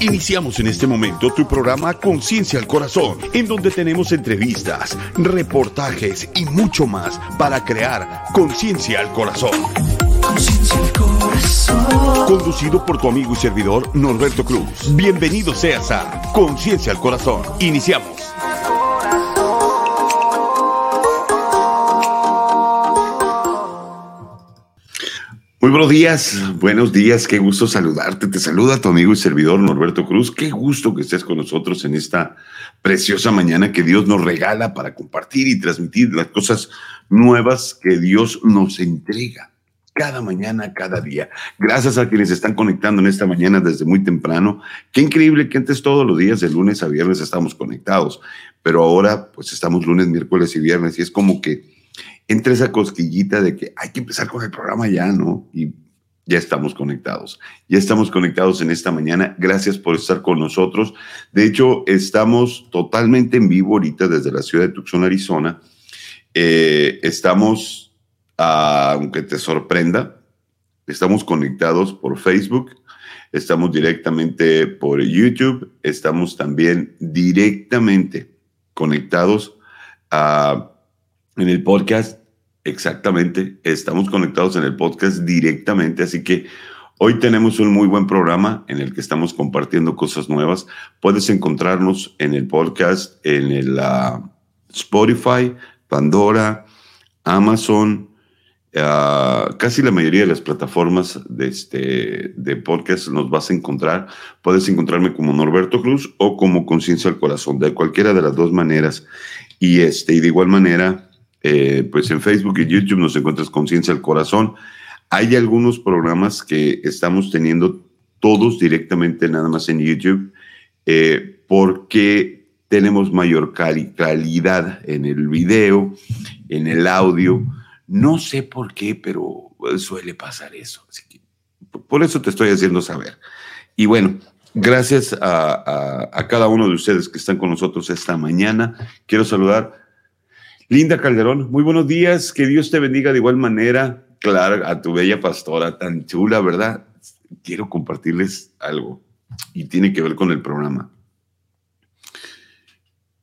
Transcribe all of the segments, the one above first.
Iniciamos en este momento tu programa Conciencia al Corazón, en donde tenemos entrevistas, reportajes y mucho más para crear conciencia al corazón. Conducido por tu amigo y servidor Norberto Cruz. Bienvenido seas a Conciencia al Corazón. Iniciamos. Buenos días, buenos días, qué gusto saludarte. Te saluda tu amigo y servidor Norberto Cruz. Qué gusto que estés con nosotros en esta preciosa mañana que Dios nos regala para compartir y transmitir las cosas nuevas que Dios nos entrega cada mañana, cada día. Gracias a quienes están conectando en esta mañana desde muy temprano. Qué increíble que antes todos los días, de lunes a viernes, estamos conectados, pero ahora pues estamos lunes, miércoles y viernes y es como que entre esa cosquillita de que hay que empezar con el programa ya, ¿no? Y ya estamos conectados. Ya estamos conectados en esta mañana. Gracias por estar con nosotros. De hecho, estamos totalmente en vivo ahorita desde la ciudad de Tucson, Arizona. Eh, estamos, ah, aunque te sorprenda, estamos conectados por Facebook, estamos directamente por YouTube, estamos también directamente conectados a en el podcast, exactamente, estamos conectados en el podcast directamente, así que hoy tenemos un muy buen programa en el que estamos compartiendo cosas nuevas. Puedes encontrarnos en el podcast, en el ah, Spotify, Pandora, Amazon, ah, casi la mayoría de las plataformas de, este, de podcast nos vas a encontrar. Puedes encontrarme como Norberto Cruz o como Conciencia al Corazón, de cualquiera de las dos maneras. Y, este, y de igual manera, eh, pues en Facebook y YouTube nos encuentras Conciencia al Corazón. Hay algunos programas que estamos teniendo todos directamente nada más en YouTube eh, porque tenemos mayor calidad en el video, en el audio. No sé por qué, pero suele pasar eso. por eso te estoy haciendo saber. Y bueno, gracias a, a cada uno de ustedes que están con nosotros esta mañana. Quiero saludar Linda Calderón, muy buenos días, que Dios te bendiga de igual manera, claro, a tu bella pastora tan chula, ¿verdad? Quiero compartirles algo y tiene que ver con el programa.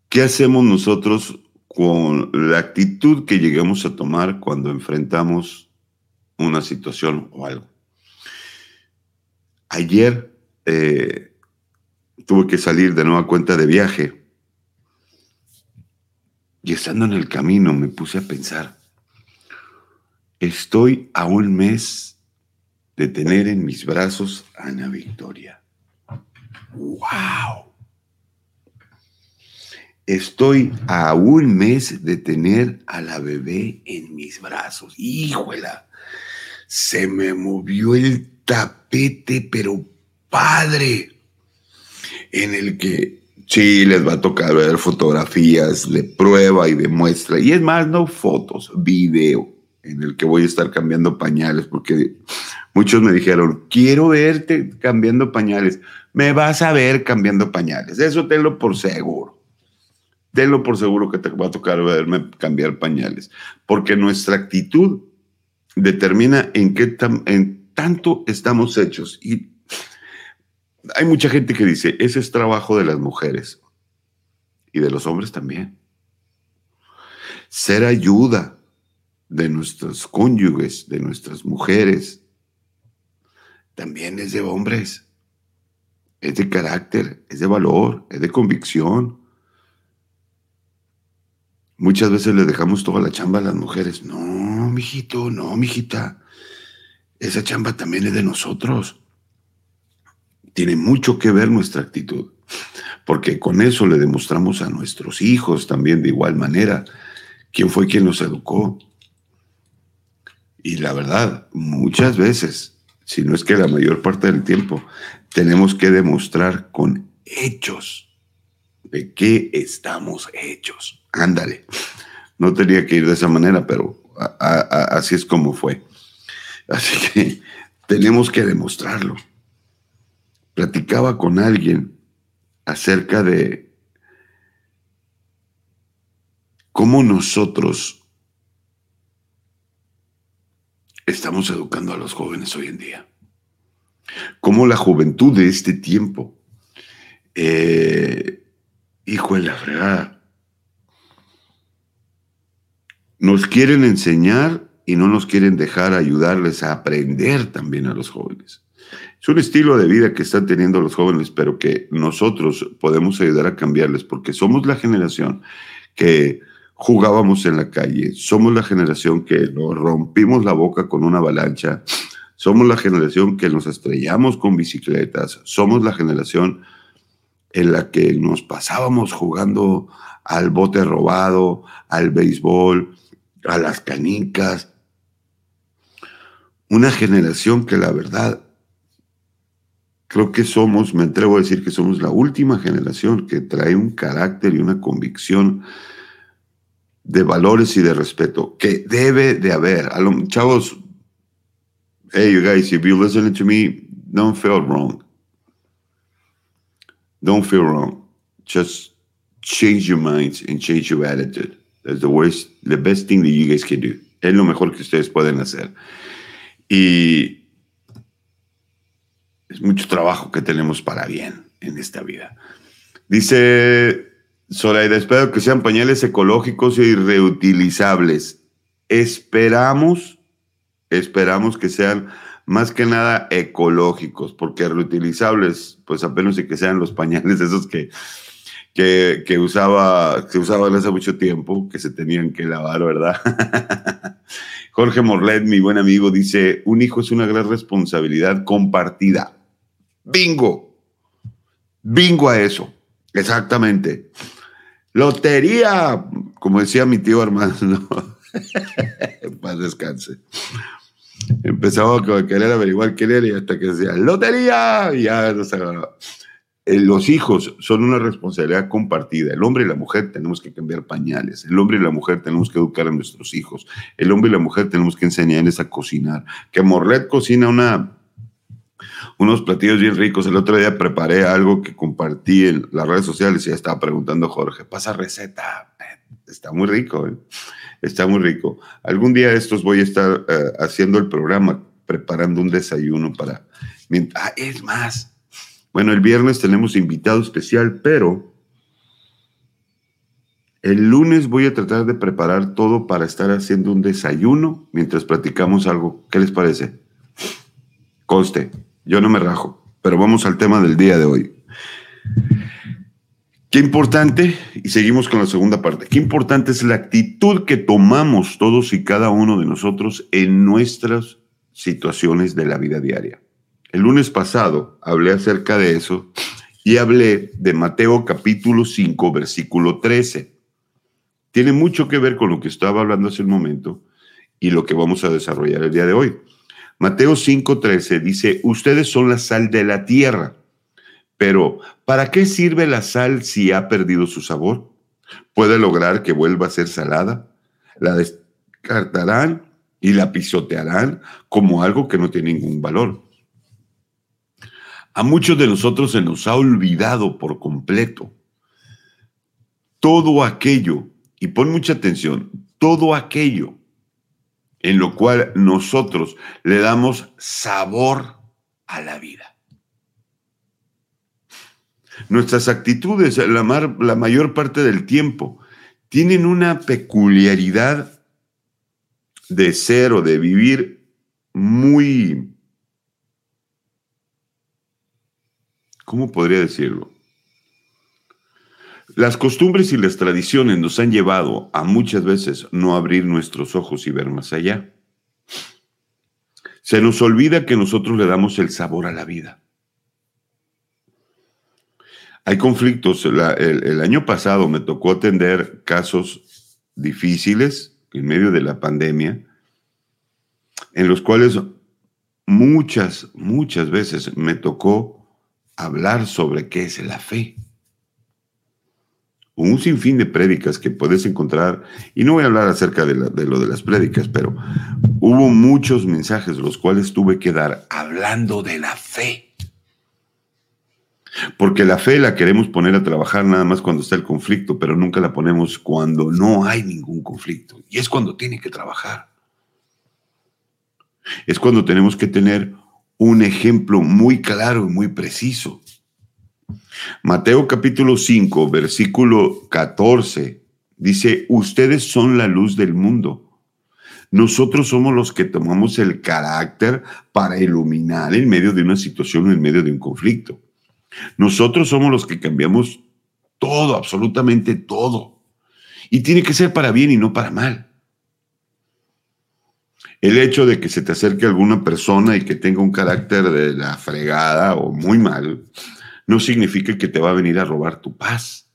¿Qué hacemos nosotros con la actitud que lleguemos a tomar cuando enfrentamos una situación o algo? Ayer eh, tuve que salir de nueva cuenta de viaje y estando en el camino me puse a pensar, estoy a un mes de tener en mis brazos a Ana Victoria. ¡Wow! Estoy a un mes de tener a la bebé en mis brazos. ¡Híjola! Se me movió el tapete, pero padre, en el que Sí, les va a tocar ver fotografías de prueba y de muestra. Y es más, no fotos, video en el que voy a estar cambiando pañales, porque muchos me dijeron, quiero verte cambiando pañales. Me vas a ver cambiando pañales. Eso tenlo por seguro. Tenlo por seguro que te va a tocar verme cambiar pañales, porque nuestra actitud determina en qué en tanto estamos hechos. Y hay mucha gente que dice, ese es trabajo de las mujeres y de los hombres también. Ser ayuda de nuestros cónyuges, de nuestras mujeres, también es de hombres. Es de carácter, es de valor, es de convicción. Muchas veces le dejamos toda la chamba a las mujeres. No, mijito, no, mijita. Esa chamba también es de nosotros tiene mucho que ver nuestra actitud, porque con eso le demostramos a nuestros hijos también de igual manera quién fue quien nos educó. Y la verdad, muchas veces, si no es que la mayor parte del tiempo, tenemos que demostrar con hechos de qué estamos hechos. Ándale. No tenía que ir de esa manera, pero así es como fue. Así que tenemos que demostrarlo platicaba con alguien acerca de cómo nosotros estamos educando a los jóvenes hoy en día. Cómo la juventud de este tiempo, eh, hijo de la fregada, nos quieren enseñar y no nos quieren dejar ayudarles a aprender también a los jóvenes. Es un estilo de vida que están teniendo los jóvenes, pero que nosotros podemos ayudar a cambiarles, porque somos la generación que jugábamos en la calle, somos la generación que nos rompimos la boca con una avalancha, somos la generación que nos estrellamos con bicicletas, somos la generación en la que nos pasábamos jugando al bote robado, al béisbol, a las canicas. Una generación que la verdad creo que somos, me atrevo a decir que somos la última generación que trae un carácter y una convicción de valores y de respeto que debe de haber. A chavos, hey, you guys, if you're listening to me, don't feel wrong. Don't feel wrong. Just change your minds and change your attitude. That's the worst, the best thing that you guys can do. Es lo mejor que ustedes pueden hacer. Y mucho trabajo que tenemos para bien en esta vida. Dice Zoraida, espero que sean pañales ecológicos y reutilizables. Esperamos, esperamos que sean más que nada ecológicos, porque reutilizables, pues apenas y que sean los pañales esos que, que, que usaba, que usaban hace mucho tiempo, que se tenían que lavar, ¿verdad? Jorge Morlet, mi buen amigo, dice, un hijo es una gran responsabilidad compartida. Bingo. Bingo a eso. Exactamente. Lotería, como decía mi tío Armando. Paz descanse. Empezaba a querer averiguar quién era y hasta que decía, lotería, y ya no se eh, Los hijos son una responsabilidad compartida. El hombre y la mujer tenemos que cambiar pañales. El hombre y la mujer tenemos que educar a nuestros hijos. El hombre y la mujer tenemos que enseñarles a cocinar. Que Morlet cocina una unos platillos bien ricos. El otro día preparé algo que compartí en las redes sociales y ya estaba preguntando Jorge, pasa receta. Está muy rico, ¿eh? está muy rico. Algún día estos voy a estar eh, haciendo el programa, preparando un desayuno para... Ah, es más. Bueno, el viernes tenemos invitado especial, pero el lunes voy a tratar de preparar todo para estar haciendo un desayuno mientras platicamos algo. ¿Qué les parece? Conste. Yo no me rajo, pero vamos al tema del día de hoy. Qué importante, y seguimos con la segunda parte, qué importante es la actitud que tomamos todos y cada uno de nosotros en nuestras situaciones de la vida diaria. El lunes pasado hablé acerca de eso y hablé de Mateo capítulo 5, versículo 13. Tiene mucho que ver con lo que estaba hablando hace un momento y lo que vamos a desarrollar el día de hoy. Mateo 5:13 dice, ustedes son la sal de la tierra, pero ¿para qué sirve la sal si ha perdido su sabor? ¿Puede lograr que vuelva a ser salada? La descartarán y la pisotearán como algo que no tiene ningún valor. A muchos de nosotros se nos ha olvidado por completo todo aquello, y pon mucha atención, todo aquello en lo cual nosotros le damos sabor a la vida. Nuestras actitudes, la, mayor parte del tiempo, tienen una peculiaridad de ser o de vivir muy, ¿cómo podría decirlo? Las costumbres y las tradiciones nos han llevado a muchas veces no abrir nuestros ojos y ver más allá. Se nos olvida que nosotros le damos el sabor a la vida. Hay conflictos. el, año pasado me tocó atender casos difíciles en medio de la pandemia, en los cuales muchas, muchas veces me tocó hablar sobre qué es la fe un sinfín de prédicas que puedes encontrar, y no voy a hablar acerca de, lo de las prédicas, pero hubo muchos mensajes los cuales tuve que dar hablando de la fe. Porque la fe la queremos poner a trabajar nada más cuando está el conflicto, pero nunca la ponemos cuando no hay ningún conflicto. Y es cuando tiene que trabajar. Es cuando tenemos que tener un ejemplo muy claro y muy preciso. Mateo capítulo 5, versículo 14, dice, ustedes son la luz del mundo. Nosotros somos los que tomamos el carácter para iluminar en medio de una situación o en medio de un conflicto. Nosotros somos los que cambiamos todo, absolutamente todo. Y tiene que ser para bien y no para mal. El hecho de que se te acerque alguna persona y que tenga un carácter de la fregada o muy mal, no significa que te va a venir a robar tu paz.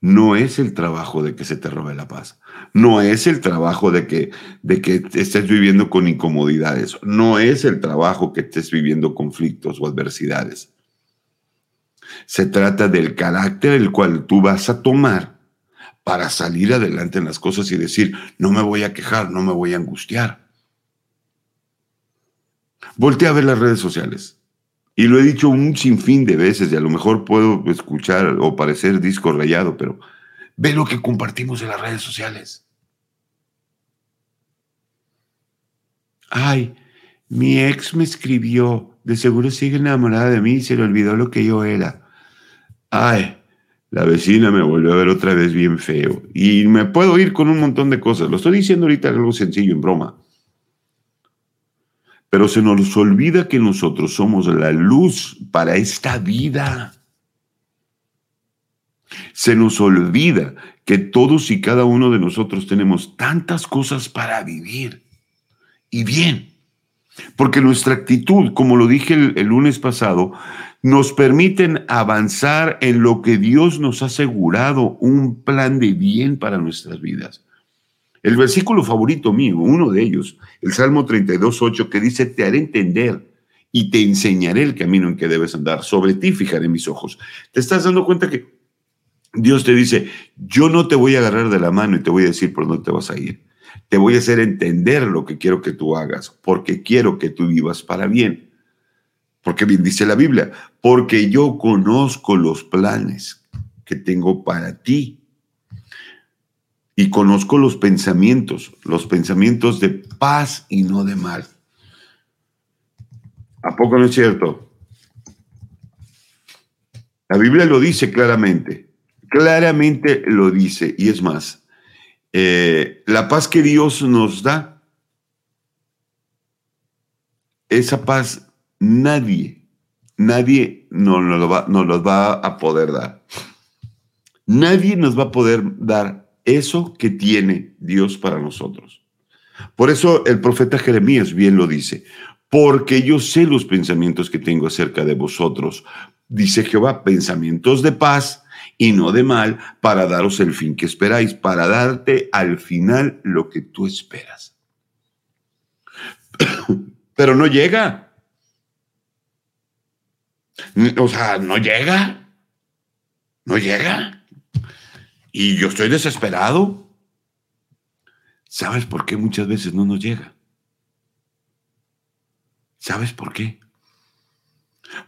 No es el trabajo de que se te robe la paz. No es el trabajo de que, de que estés viviendo con incomodidades. No es el trabajo que estés viviendo conflictos o adversidades. Se trata del carácter el cual tú vas a tomar para salir adelante en las cosas y decir, no me voy a quejar, no me voy a angustiar. Voltea a ver las redes sociales. Y lo he dicho un sinfín de veces y a lo mejor puedo escuchar o parecer disco rayado, pero ve lo que compartimos en las redes sociales. Ay, mi ex me escribió, de seguro sigue enamorada de mí y se le olvidó lo que yo era. Ay, la vecina me volvió a ver otra vez bien feo. Y me puedo ir con un montón de cosas. Lo estoy diciendo ahorita algo sencillo, en broma. Pero se nos olvida que nosotros somos la luz para esta vida. Se nos olvida que todos y cada uno de nosotros tenemos tantas cosas para vivir. Y bien. Porque nuestra actitud, como lo dije el, lunes pasado, nos permiten avanzar en lo que Dios nos ha asegurado, un plan de bien para nuestras vidas. El versículo favorito mío, uno de ellos, el Salmo 32.8, que dice, te haré entender y te enseñaré el camino en que debes andar. Sobre ti fijaré mis ojos. ¿Te estás dando cuenta que Dios te dice, yo no te voy a agarrar de la mano y te voy a decir por dónde te vas a ir? Te voy a hacer entender lo que quiero que tú hagas, porque quiero que tú vivas para bien. Porque bien dice la Biblia, porque yo conozco los planes que tengo para ti. Y conozco los pensamientos, los pensamientos de paz y no de mal. ¿A poco no es cierto? La Biblia lo dice claramente, claramente lo dice. Y es más, eh, la paz que Dios nos da, esa paz nadie, nadie nos va, nos lo va a poder dar. Nadie nos va a poder dar eso que tiene Dios para nosotros. Por eso el profeta Jeremías bien lo dice, porque yo sé los pensamientos que tengo acerca de vosotros, dice Jehová, pensamientos de paz y no de mal, para daros el fin que esperáis, para darte al final lo que tú esperas. Pero no llega. O sea, no llega. No llega. Y yo estoy desesperado. ¿Sabes por qué muchas veces no nos llega? ¿Sabes por qué?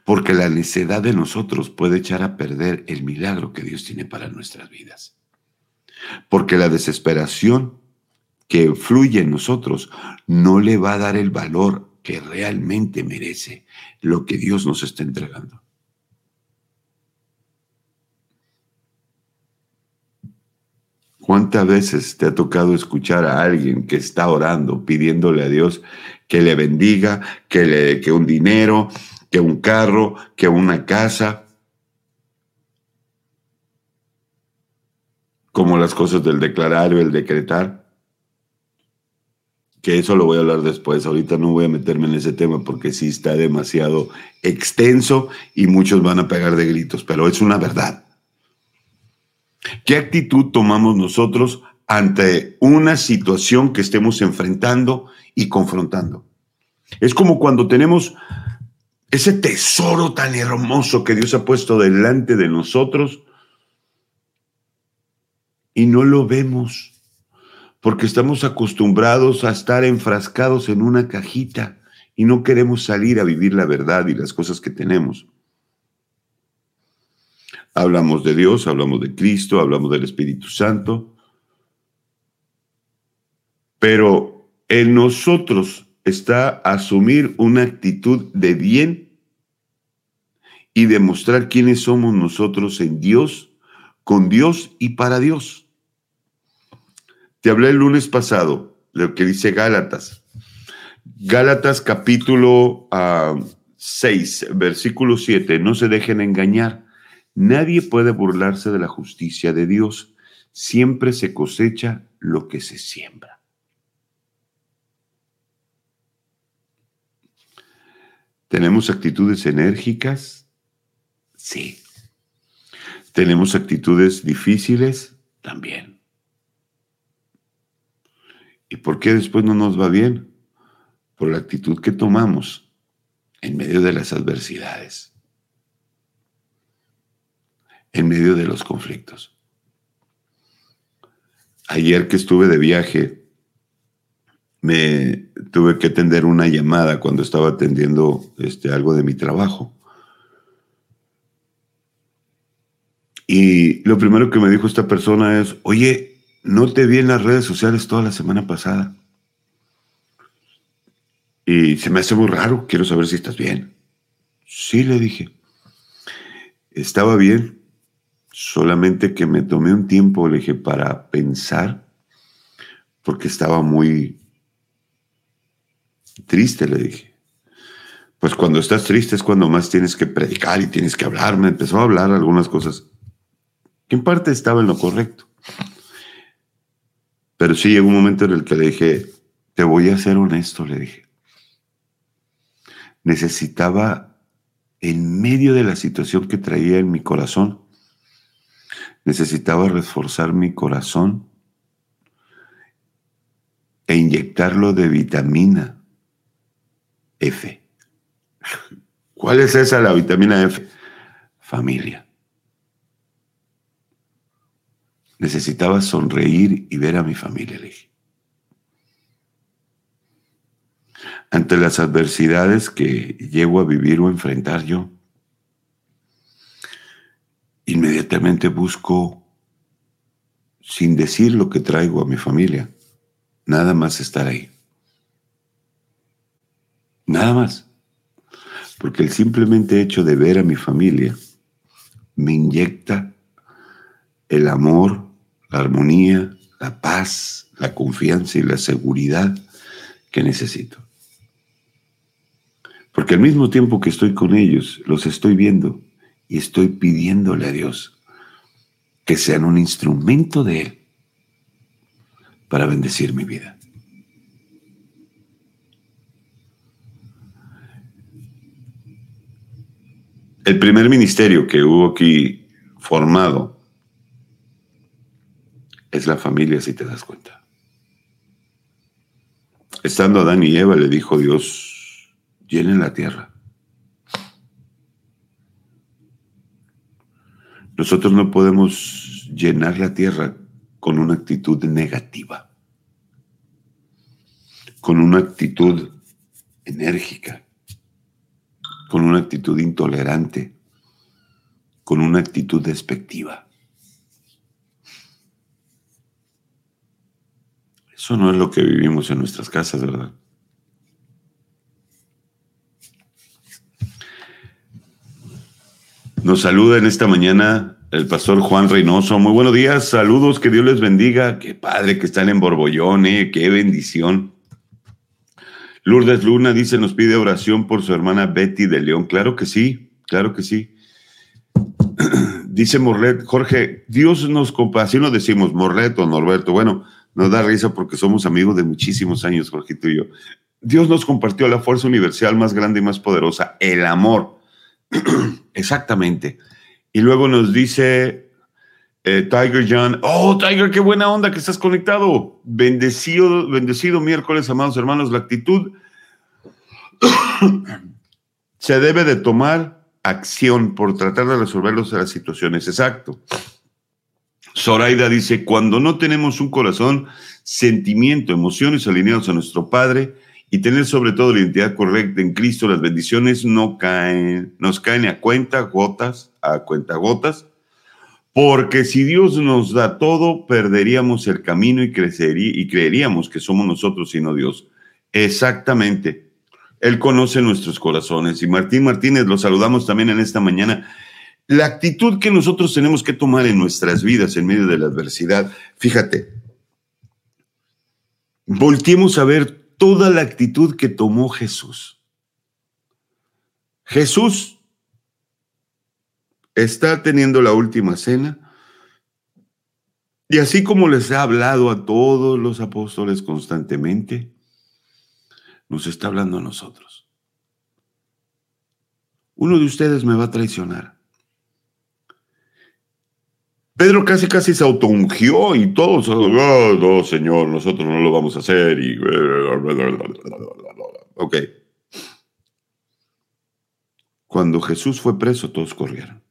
Porque la necedad de nosotros puede echar a perder el milagro que Dios tiene para nuestras vidas. Porque la desesperación que fluye en nosotros no le va a dar el valor que realmente merece lo que Dios nos está entregando. ¿Cuántas veces te ha tocado escuchar a alguien que está orando, pidiéndole a Dios que le bendiga, que, le, que un dinero, que un carro, que una casa? Como las cosas del declarar o el decretar que eso lo voy a hablar después. Ahorita no voy a meterme en ese tema porque sí está demasiado extenso y muchos van a pegar de gritos, pero es una verdad. ¿Qué actitud tomamos nosotros ante una situación que estemos enfrentando y confrontando? Es como cuando tenemos ese tesoro tan hermoso que Dios ha puesto delante de nosotros y no lo vemos porque estamos acostumbrados a estar enfrascados en una cajita y no queremos salir a vivir la verdad y las cosas que tenemos. Hablamos de Dios, hablamos de Cristo, hablamos del Espíritu Santo, pero en nosotros está asumir una actitud de bien y demostrar quiénes somos nosotros en Dios, con Dios y para Dios. Te hablé el lunes pasado de lo que dice Gálatas. Gálatas capítulo 6, ah, versículo 7. No se dejen engañar. Nadie puede burlarse de la justicia de Dios. Siempre se cosecha lo que se siembra. ¿Tenemos actitudes enérgicas? Sí. ¿Tenemos actitudes difíciles? También. ¿Y por qué después no nos va bien? Por la actitud que tomamos en medio de las adversidades, en medio de los conflictos. Ayer que estuve de viaje, me tuve que atender una llamada cuando estaba atendiendo este, algo de mi trabajo. Y lo primero que me dijo esta persona es, oye, no te vi en las redes sociales toda la semana pasada. Y se me hace muy raro, quiero saber si estás bien. Sí, le dije. Estaba bien, solamente que me tomé un tiempo, le dije, para pensar, porque estaba muy Triste, le dije. Pues cuando estás triste es cuando más tienes que predicar y tienes que hablar. Me empezó a hablar algunas cosas que en parte estaba en lo correcto. Pero sí llegó un momento en el que le dije, te voy a ser honesto, le dije. Necesitaba, en medio de la situación que traía en mi corazón, necesitaba reforzar mi corazón e inyectarlo de vitamina F. ¿Cuál es esa, la vitamina F? Familia. Necesitaba sonreír y ver a mi familia, le dije. Ante las adversidades que llego a vivir o enfrentar yo, inmediatamente busco, sin decir lo que traigo a mi familia, nada más estar ahí. Nada más. Porque el simplemente hecho de ver a mi familia me inyecta el amor, la armonía, la paz, la confianza y la seguridad que necesito. Porque al mismo tiempo que estoy con ellos, los estoy viendo y estoy pidiéndole a Dios que sean un instrumento de Él para bendecir mi vida. El primer ministerio que hubo aquí formado es la familia, si te das cuenta. Estando Adán y Eva, le dijo Dios, llenen la tierra. Nosotros no podemos llenar la tierra con una actitud negativa, con una actitud enérgica, con una actitud intolerante, con una actitud despectiva. Eso no es lo que vivimos en nuestras casas, ¿verdad? Nos saluda en esta mañana el pastor Juan Reynoso. Muy buenos días, saludos, que Dios les bendiga. Qué padre que están en Borbollón, ¿eh? qué bendición. Lourdes Luna dice, nos pide oración por su hermana Betty de León. Claro que sí, claro que sí. dice Morlet, Jorge, Dios nos así nos decimos, Morlet o Norberto. Bueno, nos da risa porque somos amigos de muchísimos años, Jorgito y yo. Dios nos compartió la fuerza universal más grande y más poderosa, el amor. Exactamente. Y luego nos dice eh, Tiger John, oh Tiger, qué buena onda que estás conectado. Bendecido, bendecido miércoles, amados hermanos. La actitud se debe de tomar acción por tratar de resolver las situaciones. Exacto. Zoraida dice, cuando no tenemos un corazón, sentimiento, emociones alineados a nuestro Padre y tener sobre todo la identidad correcta en Cristo, las bendiciones no caen, nos caen a cuenta gotas, a cuenta gotas porque si Dios nos da todo, perderíamos el camino y, crecería, y creeríamos que somos nosotros y no Dios. Exactamente. Él conoce nuestros corazones. Y Martín Martínez, lo saludamos también en esta mañana. La actitud que nosotros tenemos que tomar en nuestras vidas en medio de la adversidad, fíjate, volteemos a ver toda la actitud que tomó Jesús. Jesús está teniendo la última cena y así como les ha hablado a todos los apóstoles constantemente, nos está hablando a nosotros. Uno de ustedes me va a traicionar. Pedro casi casi se autoungió y todos, oh, no, Señor, nosotros no lo vamos a hacer y... Ok. Cuando Jesús fue preso, todos corrieron.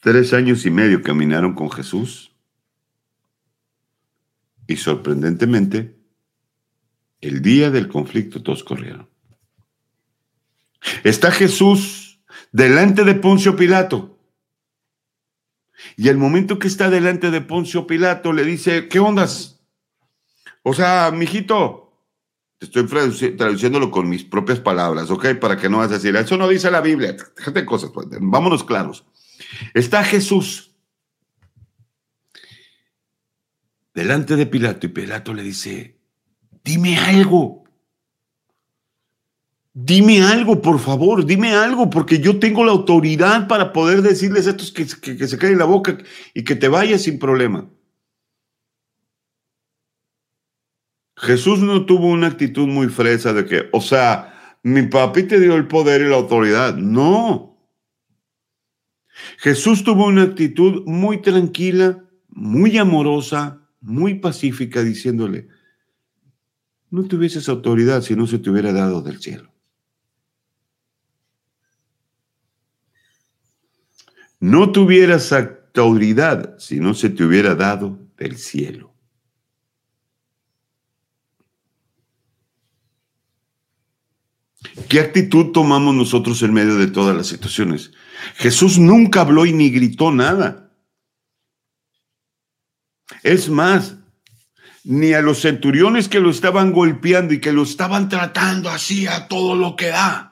Tres años y medio caminaron con Jesús y sorprendentemente, el día del conflicto todos corrieron. Está Jesús delante de Poncio Pilato. Y el momento que está delante de Poncio Pilato le dice, ¿qué ondas? O sea, mijito, estoy traduciéndolo con mis propias palabras, ¿ok? Para que no vas a decir, eso no dice la Biblia. Déjate cosas, pues, vámonos claros. Está Jesús delante de Pilato y Pilato le dice, dime algo. Dime algo, por favor, dime algo, porque yo tengo la autoridad para poder decirles a estos que, que, se caen la boca y que te vayas sin problema. Jesús no tuvo una actitud muy fresa de que, o sea, mi papi te dio el poder y la autoridad. No. Jesús tuvo una actitud muy tranquila, muy amorosa, muy pacífica, diciéndole, no tuvieses autoridad si no se te hubiera dado del cielo. No tuvieras autoridad si no se te hubiera dado del cielo. ¿Qué actitud tomamos nosotros en medio de todas las situaciones? Jesús nunca habló y ni gritó nada. Es más, ni a los centuriones que lo estaban golpeando y que lo estaban tratando así a todo lo que da.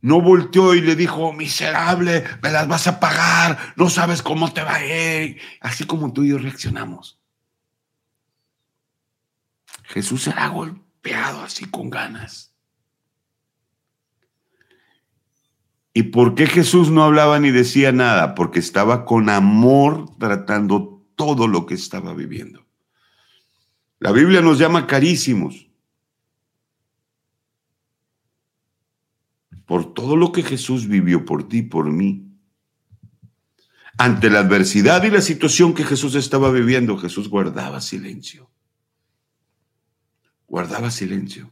No volteó y le dijo, miserable, me las vas a pagar, no sabes cómo te va a ir. Así como tú y yo reaccionamos. Jesús será golpeado así con ganas. ¿Y por qué Jesús no hablaba ni decía nada? Porque estaba con amor tratando todo lo que estaba viviendo. La Biblia nos llama carísimos por todo lo que Jesús vivió por ti, por mí. Ante la adversidad y la situación que Jesús estaba viviendo, Jesús guardaba silencio. Guardaba silencio.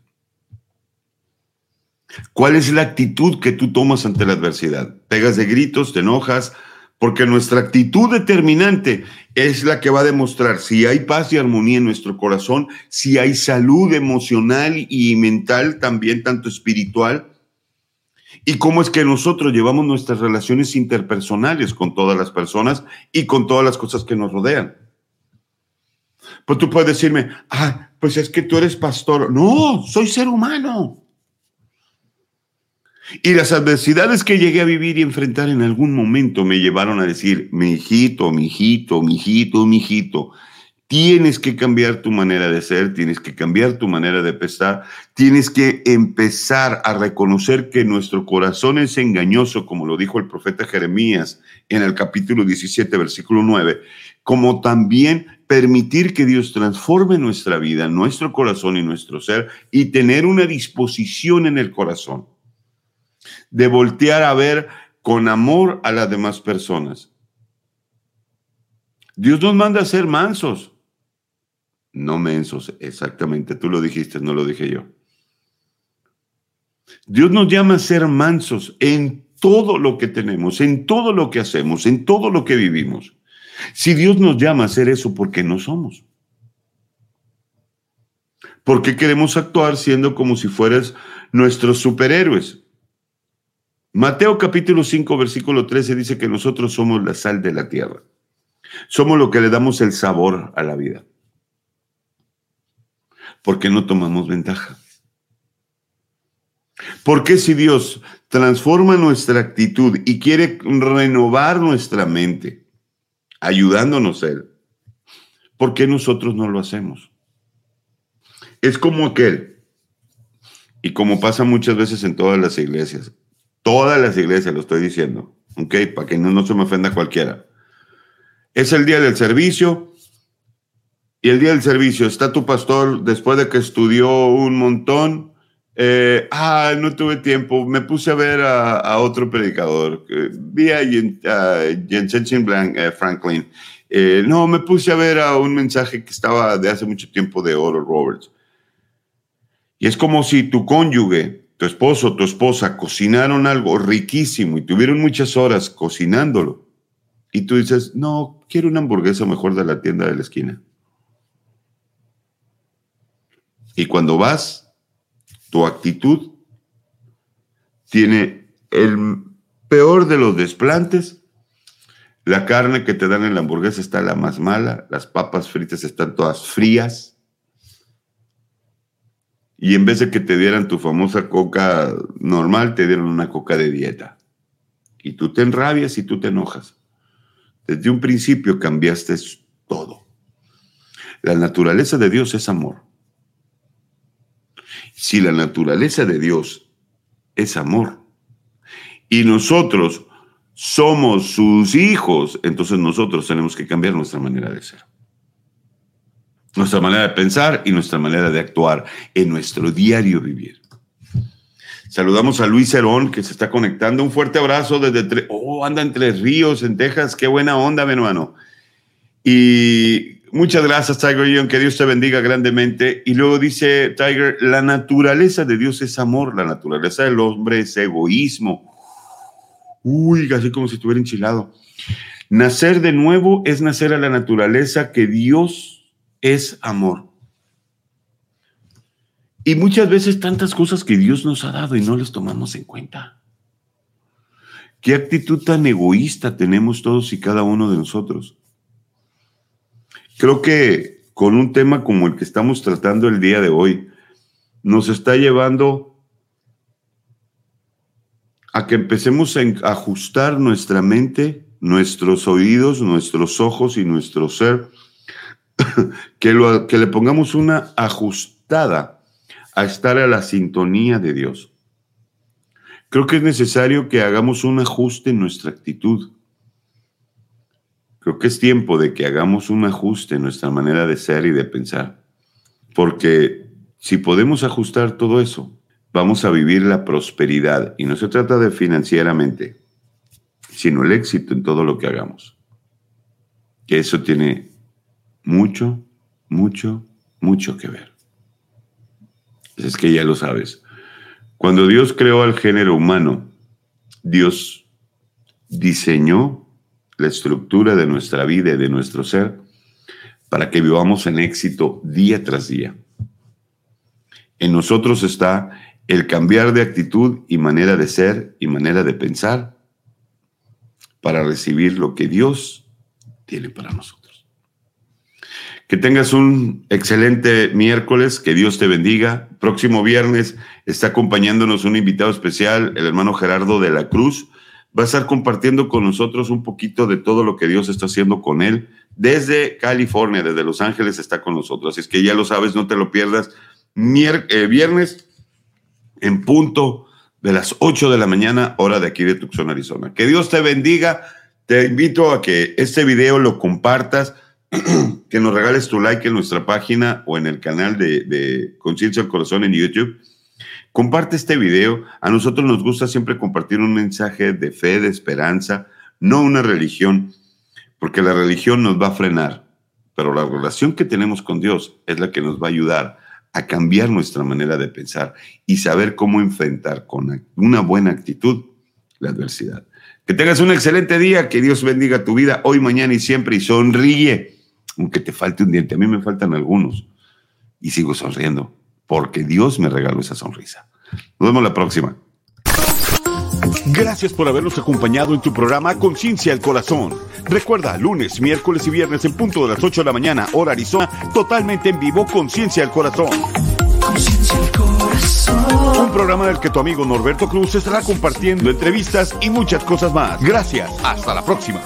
¿Cuál es la actitud que tú tomas ante la adversidad? ¿Pegas de gritos, te enojas? Porque nuestra actitud determinante es la que va a demostrar si hay paz y armonía en nuestro corazón, si hay salud emocional y mental, también tanto espiritual, y cómo es que nosotros llevamos nuestras relaciones interpersonales con todas las personas y con todas las cosas que nos rodean. Pues tú puedes decirme, ah, pues es que tú eres pastor. No, soy ser humano. Y las adversidades que llegué a vivir y enfrentar en algún momento me llevaron a decir, mi hijito, mi hijito, mi hijito, mi hijito, tienes que cambiar tu manera de ser, tienes que cambiar tu manera de pensar, tienes que empezar a reconocer que nuestro corazón es engañoso, como lo dijo el profeta Jeremías en el capítulo 17, versículo 9, como también permitir que Dios transforme nuestra vida, nuestro corazón y nuestro ser y tener una disposición en el corazón de voltear a ver con amor a las demás personas. Dios nos manda a ser mansos, no mensos, exactamente, tú lo dijiste, no lo dije yo. Dios nos llama a ser mansos en todo lo que tenemos, en todo lo que hacemos, en todo lo que vivimos. Si Dios nos llama a hacer eso, ¿por qué no somos? ¿Por qué queremos actuar siendo como si fueras nuestros superhéroes? Mateo capítulo 5, versículo 13 dice que nosotros somos la sal de la tierra. Somos lo que le damos el sabor a la vida. ¿Por qué no tomamos ventaja? ¿Por qué si Dios transforma nuestra actitud y quiere renovar nuestra mente, ayudándonos Él, ¿por qué nosotros no lo hacemos? Es como aquel, y como pasa muchas veces en todas las iglesias, todas las iglesias lo estoy diciendo, ¿ok? Para que no, no se me ofenda cualquiera. Es el día del servicio, y el día del servicio está tu pastor después de que estudió un montón, eh, ah, no tuve tiempo. Me puse a ver a, otro predicador. vi a Jensen eh, Franklin. Eh, no, me puse a ver a un mensaje que estaba de hace mucho tiempo de Oral Roberts. Y es como si tu cónyuge, tu esposo, tu esposa cocinaron algo riquísimo y tuvieron muchas horas cocinándolo. Y tú dices, no, quiero una hamburguesa mejor de la tienda de la esquina. Y cuando vas, tu actitud tiene el peor de los desplantes. La carne que te dan en la hamburguesa está la más mala, las papas fritas están todas frías. Y en vez de que te dieran tu famosa coca normal, te dieron una coca de dieta. Y tú te enrabias y tú te enojas. Desde un principio cambiaste todo. La naturaleza de Dios es amor. Si la naturaleza de Dios es amor y nosotros somos sus hijos, entonces nosotros tenemos que cambiar nuestra manera de ser. Nuestra manera de pensar y nuestra manera de actuar en nuestro diario vivir. Saludamos a Luis Herón, que se está conectando. Un fuerte abrazo desde... Oh, anda entre Ríos, en Texas. Qué buena onda, mi hermano. Y Muchas gracias, Tiger Young. Que Dios te bendiga grandemente. Y luego dice Tiger, la naturaleza de Dios es amor, la naturaleza del hombre es egoísmo. Uy, así como si estuviera enchilado. Nacer de nuevo es nacer a la naturaleza que Dios es amor. Y muchas veces tantas cosas que Dios nos ha dado y no les tomamos en cuenta. ¿Qué actitud tan egoísta tenemos todos y cada uno de nosotros? Creo que con un tema como el que estamos tratando el día de hoy, nos está llevando a que empecemos a ajustar nuestra mente, nuestros oídos, nuestros ojos y nuestro ser, que, lo, que le pongamos una ajustada a estar a la sintonía de Dios. Creo que es necesario que hagamos un ajuste en nuestra actitud. Creo que es tiempo de que hagamos un ajuste en nuestra manera de ser y de pensar, porque si podemos ajustar todo eso, vamos a vivir la prosperidad y no se trata de financieramente, sino el éxito en todo lo que hagamos. Que eso tiene mucho, mucho, mucho que ver. Es que ya lo sabes. Cuando Dios creó al género humano, Dios diseñó la estructura de nuestra vida y de nuestro ser para que vivamos en éxito día tras día. En nosotros está el cambiar de actitud y manera de ser y manera de pensar para recibir lo que Dios tiene para nosotros. Que tengas un excelente miércoles, que Dios te bendiga. Próximo viernes está acompañándonos un invitado especial, el hermano Gerardo de la Cruz va a estar compartiendo con nosotros un poquito de todo lo que Dios está haciendo con él. Desde California, desde Los Ángeles está con nosotros. Así es que ya lo sabes, no te lo pierdas. Eh, viernes en punto de las 8 de la mañana, hora de aquí de Tucson, Arizona. Que Dios te bendiga. Te invito a que este video lo compartas, que nos regales tu like en nuestra página o en el canal de, de Conciencia al Corazón en YouTube Comparte este video. A nosotros nos gusta siempre compartir un mensaje de fe, de esperanza, no una religión, porque la religión nos va a frenar, pero la relación que tenemos con Dios es la que nos va a ayudar a cambiar nuestra manera de pensar y saber cómo enfrentar con una buena actitud la adversidad. Que tengas un excelente día, que Dios bendiga tu vida hoy, mañana y siempre y sonríe, aunque te falte un diente. A mí me faltan algunos y sigo sonriendo porque Dios me regaló esa sonrisa. Nos vemos la próxima. Gracias por habernos acompañado en tu programa Conciencia al Corazón. Recuerda, lunes, miércoles y viernes en punto de las 8 de la mañana, hora Arizona, totalmente en vivo Conciencia al Corazón. Conciencia al corazón. Un programa del que tu amigo Norberto Cruz estará compartiendo entrevistas y muchas cosas más. Gracias. Hasta la próxima.